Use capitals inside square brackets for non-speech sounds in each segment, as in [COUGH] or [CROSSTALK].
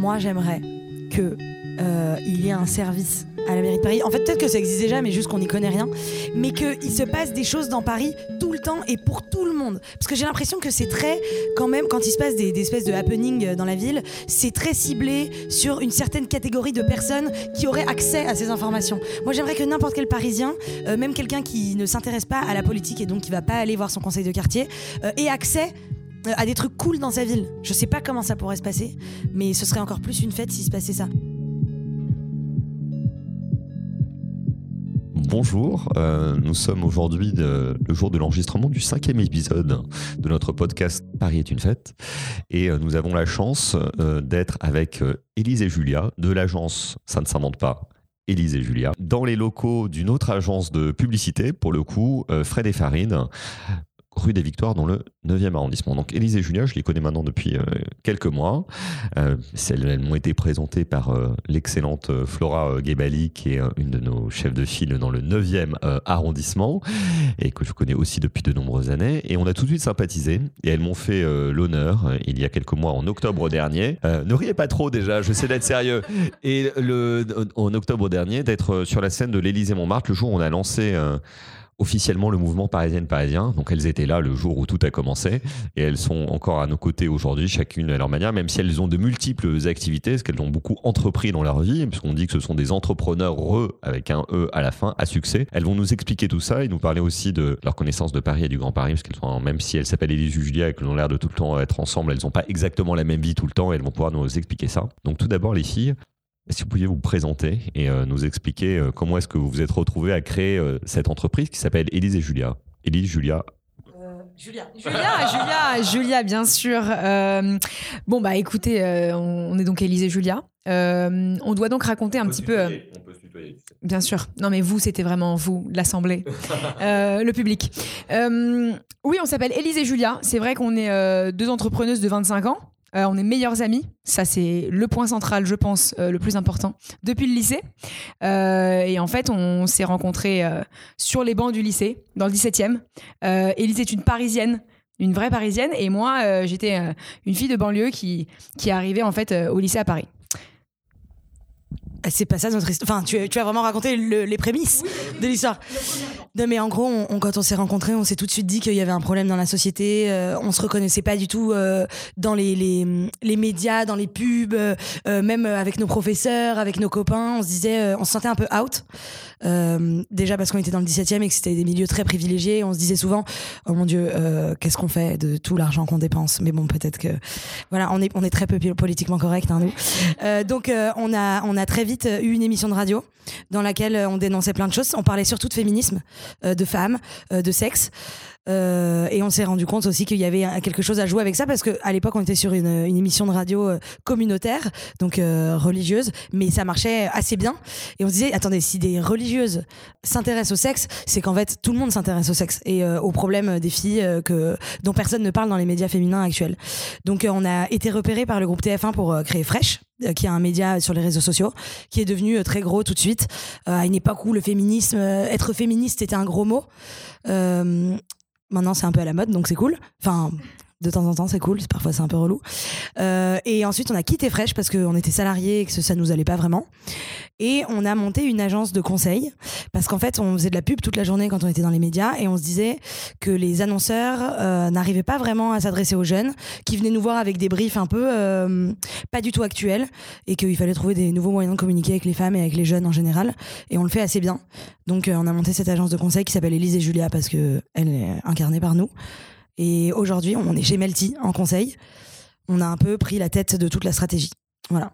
moi j'aimerais que euh, il y ait un service à la mairie de Paris. En fait, peut-être que ça existe déjà, mais juste qu'on n'y connaît rien. Mais qu'il se passe des choses dans Paris tout le temps et pour tout le monde. Parce que j'ai l'impression que c'est très, quand même, quand il se passe des, espèces de happenings dans la ville, c'est très ciblé sur une certaine catégorie de personnes qui auraient accès à ces informations. Moi, j'aimerais que n'importe quel Parisien, euh, même quelqu'un qui ne s'intéresse pas à la politique et donc qui va pas aller voir son conseil de quartier, euh, ait accès euh, à des trucs cool dans sa ville. Je sais pas comment ça pourrait se passer, mais ce serait encore plus une fête s'il se passait ça. Bonjour, euh, nous sommes aujourd'hui le jour de l'enregistrement du cinquième épisode de notre podcast Paris est une fête. Et euh, nous avons la chance euh, d'être avec euh, Élise et Julia de l'agence Ça ne s'invente pas. Élise et Julia, dans les locaux d'une autre agence de publicité, pour le coup, euh, Fred et Farine, rue des Victoires, dans le 9e arrondissement. Donc Élise et Julia, je les connais maintenant depuis euh, quelques mois. Euh, elles m'ont été présentées par euh, l'excellente Flora Gebali, qui est une de nos chefs de file dans le 9e euh, arrondissement, et que je connais aussi depuis de nombreuses années. Et on a tout de suite sympathisé, et elles m'ont fait l'honneur, il y a quelques mois, en octobre dernier, ne riez pas trop déjà, je sais d'être sérieux, et le, en octobre dernier, d'être sur la scène de l'Élysée-Montmartre, le jour où on a lancé... officiellement le mouvement parisienne-parisien. Donc elles étaient là le jour où tout a commencé et elles sont encore à nos côtés aujourd'hui, chacune à leur manière, même si elles ont de multiples activités, parce qu'elles ont beaucoup entrepris dans leur vie, puisqu'on dit que ce sont des entrepreneurs re avec un E à la fin, à succès. Elles vont nous expliquer tout ça et nous parler aussi de leur connaissance de Paris et du Grand Paris, parce qu'elles sont, même si elles s'appellent Élise Julia et qu'elles ont l'air de tout le temps être ensemble, elles n'ont pas exactement la même vie tout le temps et elles vont pouvoir nous expliquer ça. Donc tout d'abord les filles, si vous pouviez vous présenter et euh, nous expliquer euh, comment est-ce que vous vous êtes retrouvés à créer euh, cette entreprise qui s'appelle Élise et Julia. Élise, Julia, Julia. Julia, [LAUGHS] Julia, Julia, bien sûr. Euh, bon, bah écoutez, euh, on, on est donc Élise et Julia. Euh, on doit donc raconter un petit peu. euh, Bien sûr. Non, mais vous, c'était vraiment vous, l'Assemblée, [LAUGHS] Euh, le public. Euh, oui, on s'appelle Élise et Julia. C'est vrai qu'on est euh, deux entrepreneuses de 25 ans. Euh, on est meilleures amies. Ça, c'est le point central, je pense, euh, le plus important, depuis le lycée. Euh, et en fait, on s'est rencontrés sur les bancs du lycée, dans le 17e. Euh, Élise est une Parisienne, une vraie Parisienne. Et moi, j'étais une fille de banlieue qui, qui arrivait en fait au lycée à Paris. Ah, C'est pas ça notre histoire. Enfin, tu, tu as vraiment raconté le- les prémices de l'histoire. Non, mais en gros, on- on- quand on s'est rencontrés, on s'est tout de suite dit qu'il y avait un problème dans la société. euh, on se reconnaissait pas du tout euh, dans les, les, les médias, dans les pubs, euh, euh, même avec nos professeurs, avec nos copains. On se disait, euh, on se sentait un peu out. Euh, déjà parce qu'on était dans le 17e et que c'était des milieux très privilégiés. On se disait souvent, oh mon Dieu, euh, qu'est-ce qu'on fait de tout l'argent qu'on dépense? Mais bon, peut-être que voilà, on est on est très peu politiquement correct, hein, nous. Euh, donc euh, on a on a très vite euh, eu une émission de radio dans laquelle euh, on dénonçait plein de choses. On parlait surtout de féminisme, euh, de femmes, de sexe. Et on s'est rendu compte aussi qu'il y avait quelque chose à jouer avec ça parce que à l'époque on était sur une, une émission de radio communautaire, donc religieuse, mais ça marchait assez bien. Et on se disait attendez si des religieuses s'intéressent au sexe, c'est qu'en fait tout le monde s'intéresse au sexe et aux problèmes des filles que dont personne ne parle dans les médias féminins actuels. Donc on a été repéré par le groupe TF1 pour créer Fresh qui est un média sur les réseaux sociaux, qui est devenu euh, très gros tout de suite, euh, à une époque où le féminisme, euh, être féministe était un gros mot. Euh, maintenant, c'est un peu à la mode, donc c'est cool. Enfin, de temps en temps, c'est cool, parfois c'est un peu relou. Euh, et ensuite, on a quitté Fresh parce qu'on était salariés et que ça nous allait pas vraiment. Et on a monté une agence de conseil parce qu'en fait, on faisait de la pub toute la journée quand on était dans les médias et on se disait que les annonceurs euh, n'arrivaient pas vraiment à s'adresser aux jeunes, qui venaient nous voir avec des briefs un peu euh, pas du tout actuels et qu'il fallait trouver des nouveaux moyens de communiquer avec les femmes et avec les jeunes en général. Et on le fait assez bien. Donc, euh, on a monté cette agence de conseil qui s'appelle Élise et Julia parce que elle est incarnée par nous. Et aujourd'hui, on est chez Melty en conseil. On a un peu pris la tête de toute la stratégie. Voilà.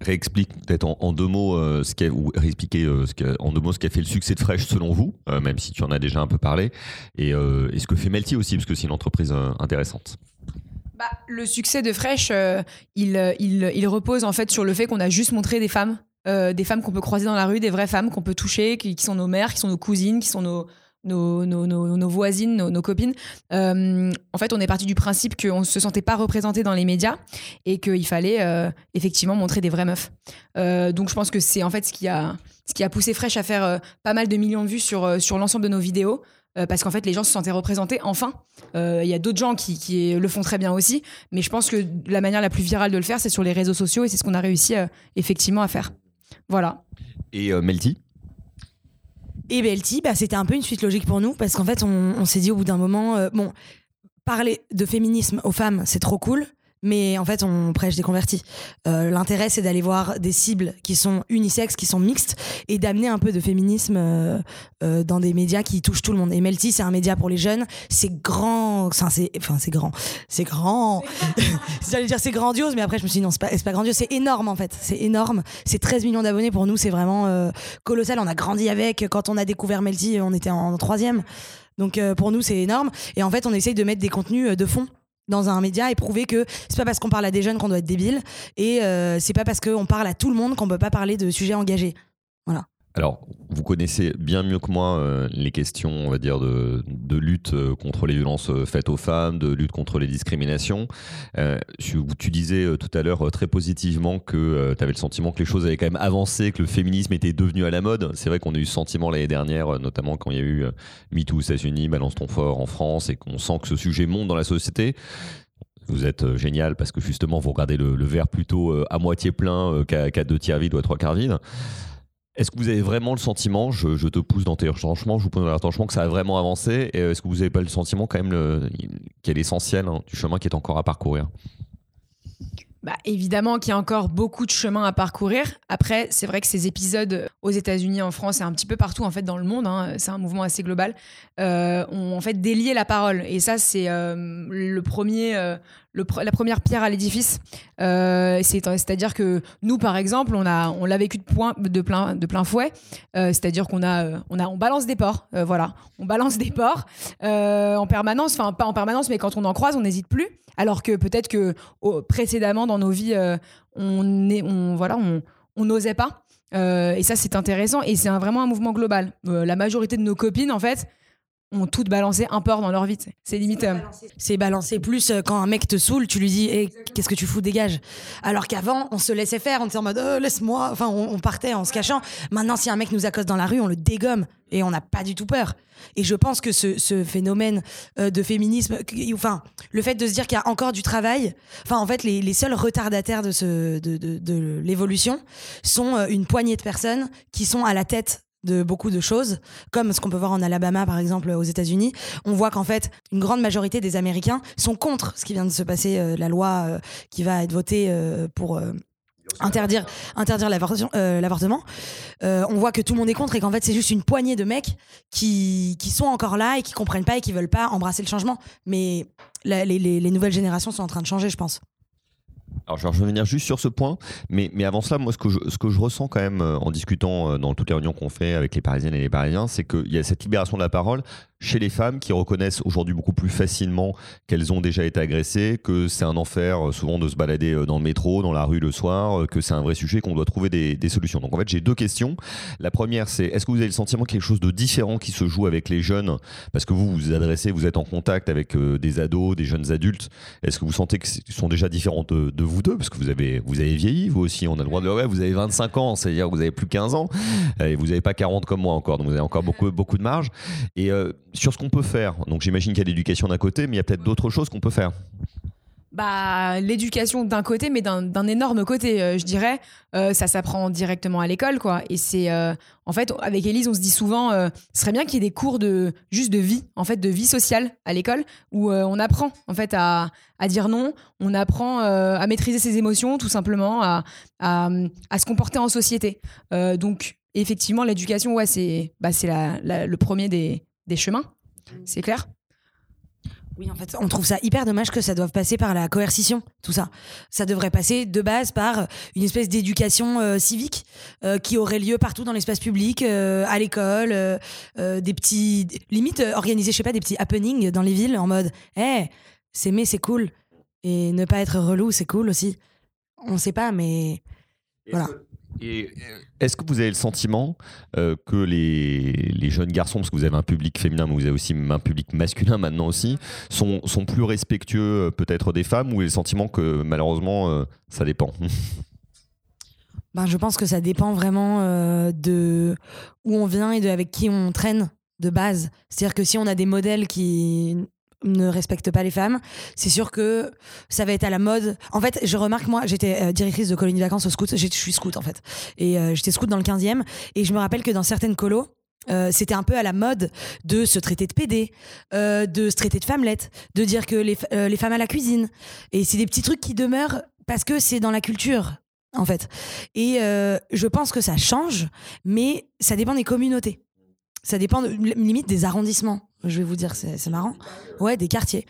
réexplique peut-être en, en deux mots euh, ce qui a, ou réexpliquer euh, ce en deux mots ce qui a fait le succès de Fresh selon vous, euh, même si tu en as déjà un peu parlé, et, euh, et ce que fait Melty aussi, parce que c'est une entreprise euh, intéressante. Bah, le succès de Fresh, euh, il, il, il repose en fait sur le fait qu'on a juste montré des femmes, euh, des femmes qu'on peut croiser dans la rue, des vraies femmes qu'on peut toucher, qui, qui sont nos mères, qui sont nos cousines, qui sont nos, nos, nos, voisines, nos, copines. Euh, en fait, on est parti du principe qu'on ne se sentait pas représenté dans les médias et qu'il fallait euh, effectivement montrer des vraies meufs. Euh, donc, je pense que c'est en fait ce qui a, ce qui a poussé Fresh à faire pas mal de millions de vues sur, sur l'ensemble de nos vidéos. parce qu'en fait, les gens se sentaient représentés enfin. Il y a d'autres gens qui, qui, le font très bien aussi, mais je pense que la manière la plus virale de le faire, c'est sur les réseaux sociaux et c'est ce qu'on a réussi effectivement à faire. Voilà. Et Melty? Et Belty, bah, c'était un peu une suite logique pour nous parce qu'en fait, on, s'est dit au bout d'un moment, euh, bon, parler de féminisme aux femmes, c'est trop cool. Mais en fait, on prêche des convertis. Euh, l'intérêt, c'est d'aller voir des cibles qui sont unisexes, qui sont mixtes, et d'amener un peu de féminisme euh, euh, dans des médias qui touchent tout le monde. Et Melty, c'est un média pour les jeunes. C'est grand. Enfin, c'est enfin, grand. C'est grand. [LAUGHS] J'allais dire c'est grandiose, mais après, je me suis dit non, c'est pas, pas grandiose. C'est énorme, en fait. C'est énorme. C'est 13 millions d'abonnés pour nous. C'est vraiment colossal. On a grandi avec. Quand on a découvert Melty, on était en troisième. Donc pour nous, c'est énorme. Et en fait, on essaye de mettre des contenus de fond dans un média et prouver que c'est pas parce qu'on parle à des jeunes qu'on doit être débile et euh, c'est pas parce qu'on parle à tout le monde qu'on peut pas parler de sujets engagés. Voilà. Alors, vous connaissez bien mieux que moi euh, les questions, on va dire, de, lutte euh, contre les violences euh, faites aux femmes, de lutte contre les discriminations. tu disais tout à l'heure très positivement que tu avais le sentiment que les choses avaient quand même avancé, que le féminisme était devenu à la mode. C'est vrai qu'on a eu ce sentiment l'année dernière, notamment quand il y a eu MeToo aux États-Unis, Balance ton fort en France, et qu'on sent que ce sujet monte dans la société. Vous êtes génial parce que justement, vous regardez le, verre plutôt à moitié plein qu'à deux tiers vide ou à trois quarts vide. Est-ce que vous avez vraiment le sentiment, je, te pousse dans tes retranchements, je vous pose dans les retranchements, que ça a vraiment avancé Et est-ce que vous n'avez pas le sentiment quand même qu'il y a l'essentiel hein, du chemin qui est encore à parcourir? Bah, évidemment qu'il y a encore beaucoup de chemin à parcourir. Après, c'est vrai que ces épisodes aux États-Unis, en France et un petit peu partout en fait dans le monde, hein, c'est un mouvement assez global, euh, ont en fait délié la parole. Et ça, c'est euh, le premier, euh, la première pierre à l'édifice. Euh, c'est-à-dire que nous, par exemple, on l'a vécu de, plein, fouet. Euh, c'est-à-dire qu'on on balance des ports. Euh, voilà, on balance des ports en permanence. Enfin, pas en permanence, mais quand on en croise, on n'hésite plus. Alors que peut-être que précédemment dans nos vies, on n'osait pas. et ça, c'est intéressant. Et c'est vraiment un mouvement global. la majorité de nos copines, en fait, ont toutes balancé un port dans leur vie. C'est limite. Euh, c'est balancer plus euh, quand un mec te saoule, tu lui dis hey, qu'est-ce que tu fous, dégage. Alors qu'avant, on se laissait faire, on était en mode oh, laisse-moi. Enfin, on, partait en se cachant. Maintenant, si un mec nous accoste dans la rue, on le dégomme et on n'a pas du tout peur. Et je pense que ce, phénomène euh, de féminisme, enfin, le fait de se dire qu'il y a encore du travail, enfin, en fait, les, seuls retardataires de, ce, de, de l'évolution sont une poignée de personnes qui sont à la tête de beaucoup de choses, comme ce qu'on peut voir en Alabama par exemple aux États-Unis. On voit qu'en fait, une grande majorité des Américains sont contre ce qui vient de se passer, euh, la loi euh, qui va être votée euh, pour interdire, interdire l'avortement. on voit que tout le monde est contre et qu'en fait c'est juste une poignée de mecs qui, qui sont encore là et qui comprennent pas et qui veulent pas embrasser le changement. Mais les nouvelles générations sont en train de changer, je pense. Alors, je vais revenir juste sur ce point, mais, mais avant cela, moi, ce que, je, ce que je ressens quand même euh, en discutant euh, dans toutes les réunions qu'on fait avec les Parisiennes et les Parisiens, c'est qu'il y a cette libération de la parole chez les femmes qui reconnaissent aujourd'hui beaucoup plus facilement qu'elles ont déjà été agressées, que c'est un enfer euh, souvent de se balader euh, dans le métro, dans la rue le soir, euh, que c'est un vrai sujet, qu'on doit trouver des, solutions. Donc en fait, j'ai deux questions. La première, c'est est-ce que vous avez le sentiment qu'il quelque chose de différent qui se joue avec les jeunes Parce que vous vous adressez, vous êtes en contact avec des ados, des jeunes adultes. Est-ce que vous sentez qu'ils sont déjà différents de, vous deux? Parce que vous avez, vous avez vieilli, vous aussi. On a le droit de ouais, vous avez 25 ans, c'est-à-dire que vous avez plus 15 ans et vous n'avez pas 40 comme moi encore. Donc vous avez encore beaucoup, beaucoup de marge. Et sur ce qu'on peut faire, donc j'imagine qu'il y a l'éducation d'un côté, mais il y a peut-être d'autres choses qu'on peut faire. Bah, l'éducation d'un côté, mais d'un énorme côté, euh, je dirais. Euh, ça s'apprend directement à l'école, quoi. Et c'est, euh, en fait, avec Elise, on se dit souvent, ce serait bien qu'il y ait des cours de juste de vie, en fait, de vie sociale à l'école, où on apprend, en fait, à, à dire non, on apprend à maîtriser ses émotions, tout simplement, à, à, se comporter en société. donc, effectivement, l'éducation, ouais, c'est, bah, c'est le premier des, des chemins, c'est clair? Oui, en fait, on trouve ça hyper dommage que ça doive passer par la coercition, tout ça. Ça devrait passer de base par une espèce d'éducation euh, civique euh, qui aurait lieu partout dans l'espace public, euh, à l'école, des petits, limite organiser, je sais pas, des petits happenings dans les villes en mode, hé, hey, s'aimer c'est cool et ne pas être relou c'est cool aussi. On sait pas, mais voilà. Et est-ce que vous avez le sentiment euh, que les, les, jeunes garçons, parce que vous avez un public féminin, mais vous avez aussi un public masculin maintenant aussi, sont, sont plus respectueux euh, peut-être des femmes ou le sentiment que malheureusement euh, ça dépend? Ben, Je pense que ça dépend vraiment de où on vient et de avec qui on traîne. de base. C'est-à-dire que si on a des modèles qui ne respectent pas les femmes, c'est sûr que ça va être à la mode. En fait, je remarque, moi, j'étais euh, directrice de colonie de vacances au scout, je suis scout en fait, et euh, j'étais scout dans le 15e, et je me rappelle que dans certaines colos, euh, c'était un peu à la mode de se traiter de PD, de se traiter de femmelette, de dire que les, les femmes à la cuisine. Et c'est des petits trucs qui demeurent parce que c'est dans la culture, en fait. Et je pense que ça change, mais ça dépend des communautés. Ça dépend limite des arrondissements. Je vais vous dire, c'est marrant. Ouais, des quartiers.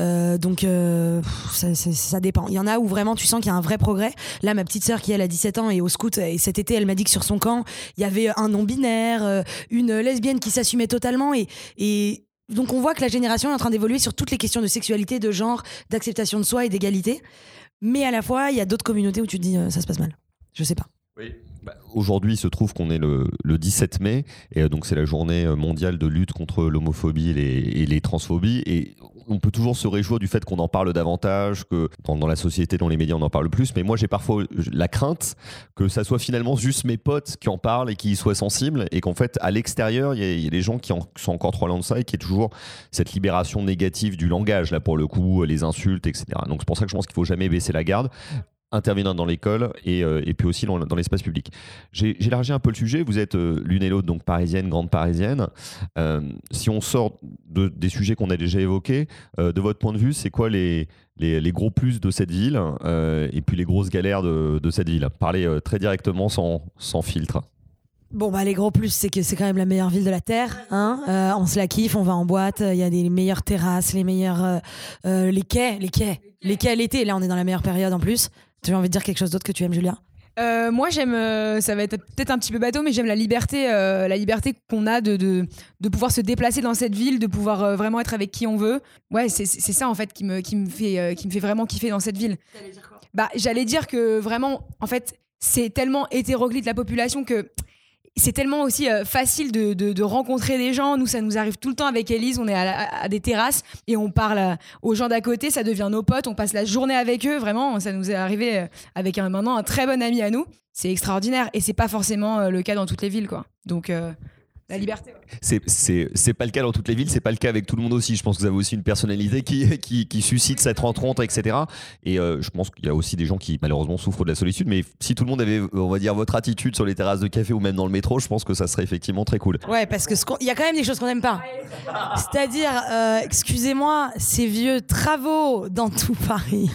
Euh, donc, euh, ça, dépend. Il y en a où vraiment tu sens qu'il y a un vrai progrès. Là, ma petite sœur qui, elle, a 17 ans et au scout, et cet été, elle m'a dit que sur son camp, il y avait un non-binaire, euh, une lesbienne qui s'assumait totalement. Et, donc, on voit que la génération est en train d'évoluer sur toutes les questions de sexualité, de genre, d'acceptation de soi et d'égalité. Mais à la fois, il y a d'autres communautés où tu te dis, ça se passe mal. Je sais pas. Oui. Bah, aujourd'hui, il se trouve qu'on est le, 17 mai, et euh, donc c'est la journée euh, mondiale de lutte contre l'homophobie et, les transphobies. Et on peut toujours se réjouir du fait qu'on en parle davantage, que dans, la société, dans les médias, on en parle plus. Mais moi, j'ai parfois la crainte que ça soit finalement juste mes potes qui en parlent et qui y soient sensibles, et qu'en fait, à l'extérieur, il y, a des gens qui sont encore trop loin de ça et qui est toujours cette libération négative du langage, là pour le coup, les insultes, etc. Donc c'est pour ça que je pense qu'il faut jamais baisser la garde intervenant dans l'école et, euh, et, puis aussi dans, l'espace public. J'ai élargi un peu le sujet. Vous êtes euh, l'une et l'autre donc parisienne, grande parisienne. Euh, si on sort de, des sujets qu'on a déjà évoqués, de votre point de vue, c'est quoi les, les, les, gros plus de cette ville et puis les grosses galères de, de cette ville? Parlez très directement sans, sans filtre. Bon, bah, les gros plus, c'est que c'est quand même la meilleure ville de la Terre. Hein on se la kiffe, on va en boîte, il y a des meilleures terrasses, les meilleurs. les quais, les quais. Les quais à l'été, là on est dans la meilleure période en plus. Tu as envie de dire quelque chose d'autre que tu aimes, Julia? Euh, moi, j'aime, euh, ça va être peut-être un petit peu bateau, mais j'aime la liberté, euh, la liberté qu'on a de, de, de, pouvoir se déplacer dans cette ville, de pouvoir vraiment être avec qui on veut. Ouais, c'est, c'est ça en fait qui me, qui me fait, qui me fait vraiment kiffer dans cette ville. Dire quoi? Bah, j'allais dire que vraiment, en fait, c'est tellement hétéroclite la population que c'est tellement aussi euh, facile de, rencontrer des gens. Nous, ça nous arrive tout le temps avec Elise. On est à, des terrasses et on parle euh, aux gens d'à côté. Ça devient nos potes. On passe la journée avec eux. Vraiment, ça nous est arrivé euh, avec un, maintenant un très bon ami à nous. C'est extraordinaire et c'est pas forcément le cas dans toutes les villes, quoi. Donc la liberté. C'est pas le cas dans toutes les villes, c'est pas le cas avec tout le monde aussi. Je pense que vous avez aussi une personnalité qui, qui, qui suscite cette rencontre, etc. Et euh, je pense qu'il y a aussi des gens qui malheureusement souffrent de la solitude. Mais si tout le monde avait, on va dire, votre attitude sur les terrasses de café ou même dans le métro, je pense que ça serait effectivement très cool. Ouais, parce que il y a quand même des choses qu'on n'aime pas. C'est-à-dire, euh, excusez-moi, ces vieux travaux dans tout Paris.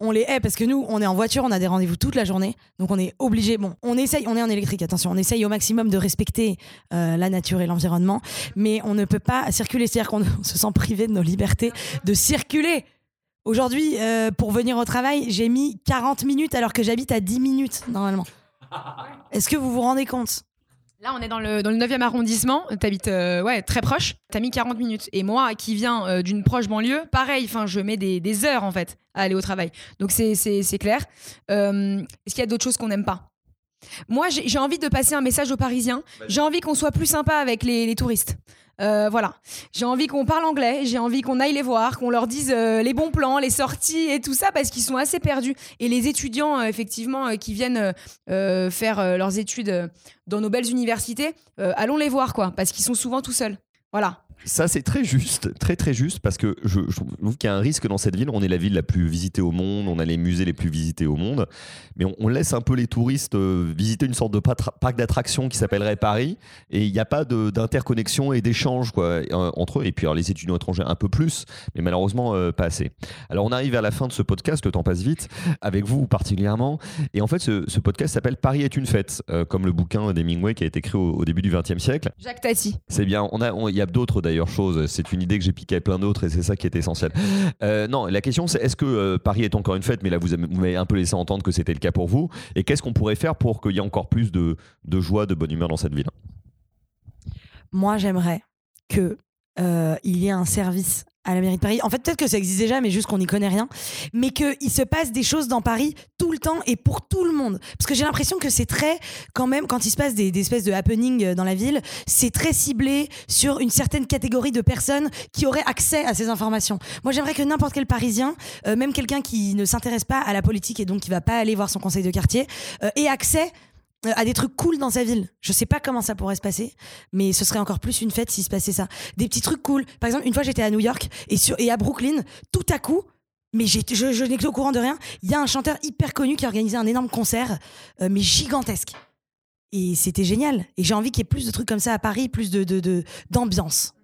on les hait parce que nous, on est en voiture, on a des rendez-vous toute la journée, donc on est obligé. Bon, on essaye, on est en électrique, attention, on essaye au maximum de respecter euh, la nature et l'environnement, mais on ne peut pas circuler, c'est-à-dire qu'on [LAUGHS] se sent privé de nos libertés de circuler. Aujourd'hui, euh, pour venir au travail, j'ai mis 40 minutes alors que j'habite à 10 minutes normalement. [LAUGHS] Est-ce que vous vous rendez compte? Là, on est dans le, dans le 9e arrondissement. Tu habites euh, ouais, très proche. Tu as mis 40 minutes. Et moi, qui viens euh, d'une proche banlieue, pareil, je mets des, des, heures, en fait, à aller au travail. Donc, c'est clair. Euh, est-ce qu'il y a d'autres choses qu'on n'aime pas? Moi, j'ai envie de passer un message aux Parisiens. J'ai envie qu'on soit plus sympa avec les, les touristes. Euh, voilà. J'ai envie qu'on parle anglais, j'ai envie qu'on aille les voir, qu'on leur dise euh, les bons plans, les sorties et tout ça parce qu'ils sont assez perdus. Et les étudiants, euh, effectivement, qui viennent faire leurs études dans nos belles universités, allons les voir, quoi, parce qu'ils sont souvent tout seuls. Voilà. Ça, c'est très juste, très très juste, parce que je, trouve qu'il y a un risque dans cette ville. On est la ville la plus visitée au monde, on a les musées les plus visités au monde, mais on, laisse un peu les touristes euh, visiter une sorte de parc d'attractions qui s'appellerait Paris, et il n'y a pas d'interconnexion et d'échange quoi entre eux. Et puis alors, les étudiants étrangers un peu plus, mais malheureusement euh, pas assez. Alors on arrive à la fin de ce podcast, le temps passe vite, avec vous particulièrement, et en fait ce, podcast s'appelle Paris est une fête, euh, comme le bouquin d'Hemingway qui a été écrit au, début du XXe siècle. Jacques Tati. C'est bien. On a, il y a d'autres C'est une idée que j'ai piqué à plein d'autres et c'est ça qui est essentiel. Euh, non, la question c'est est-ce que euh, Paris est encore une fête Mais là, vous m'avez un peu laissé entendre que c'était le cas pour vous. Et qu'est-ce qu'on pourrait faire pour qu'il y ait encore plus de, de joie, de bonne humeur dans cette ville? Moi, j'aimerais que euh, il y ait un service à la mairie de Paris. En fait, peut-être que ça existe déjà, mais juste qu'on n'y connaît rien. Mais qu'il se passe des choses dans Paris tout le temps et pour tout le monde. Parce que j'ai l'impression que c'est très, quand même, quand il se passe des, espèces de happenings euh, dans la ville, c'est très ciblé sur une certaine catégorie de personnes qui auraient accès à ces informations. Moi, j'aimerais que n'importe quel Parisien, euh, même quelqu'un qui ne s'intéresse pas à la politique et donc qui va pas aller voir son conseil de quartier, euh, ait accès à des trucs cool dans sa ville. Je sais pas comment ça pourrait se passer, mais ce serait encore plus une fête s'il se passait ça. Des petits trucs cool. Par exemple, une fois j'étais à New York et, sur, et à Brooklyn, tout à coup, mais je, je n'étais au courant de rien, il y a un chanteur hyper connu qui a organisé un énorme concert, euh, mais gigantesque. Et c'était génial. Et j'ai envie qu'il y ait plus de trucs comme ça à Paris, plus de d'ambiance.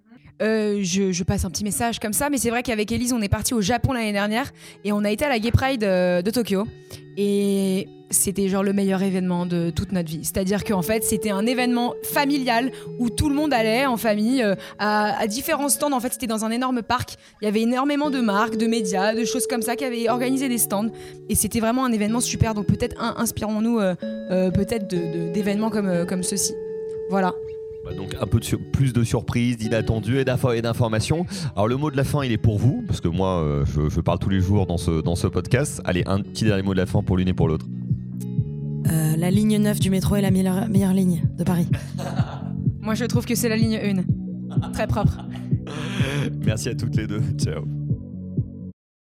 Euh, je, passe un petit message comme ça, mais c'est vrai qu'avec Elise, on est parti au Japon l'année dernière et on a été à la Gay Pride euh, de Tokyo. Et c'était genre le meilleur événement de toute notre vie. C'est-à-dire qu'en fait, c'était un événement familial où tout le monde allait en famille euh, à, différents stands. En fait, c'était dans un énorme parc. Il y avait énormément de marques, de médias, de choses comme ça qui avaient organisé des stands. Et c'était vraiment un événement super. Donc peut-être inspirons-nous peut-être d'événements comme, comme ceci. Voilà. Bah, donc un peu de plus de surprises, d'inattendus et d'informations. Alors le mot de la fin, il est pour vous, parce que moi, euh, je, parle tous les jours dans ce, dans ce podcast. Allez, un petit dernier mot de la fin pour l'une et pour l'autre. Euh, la ligne 9 du métro est la meilleure, meilleure ligne de Paris. moi, je trouve que c'est la ligne 1. Très propre. [LAUGHS] Merci à toutes les deux. Ciao.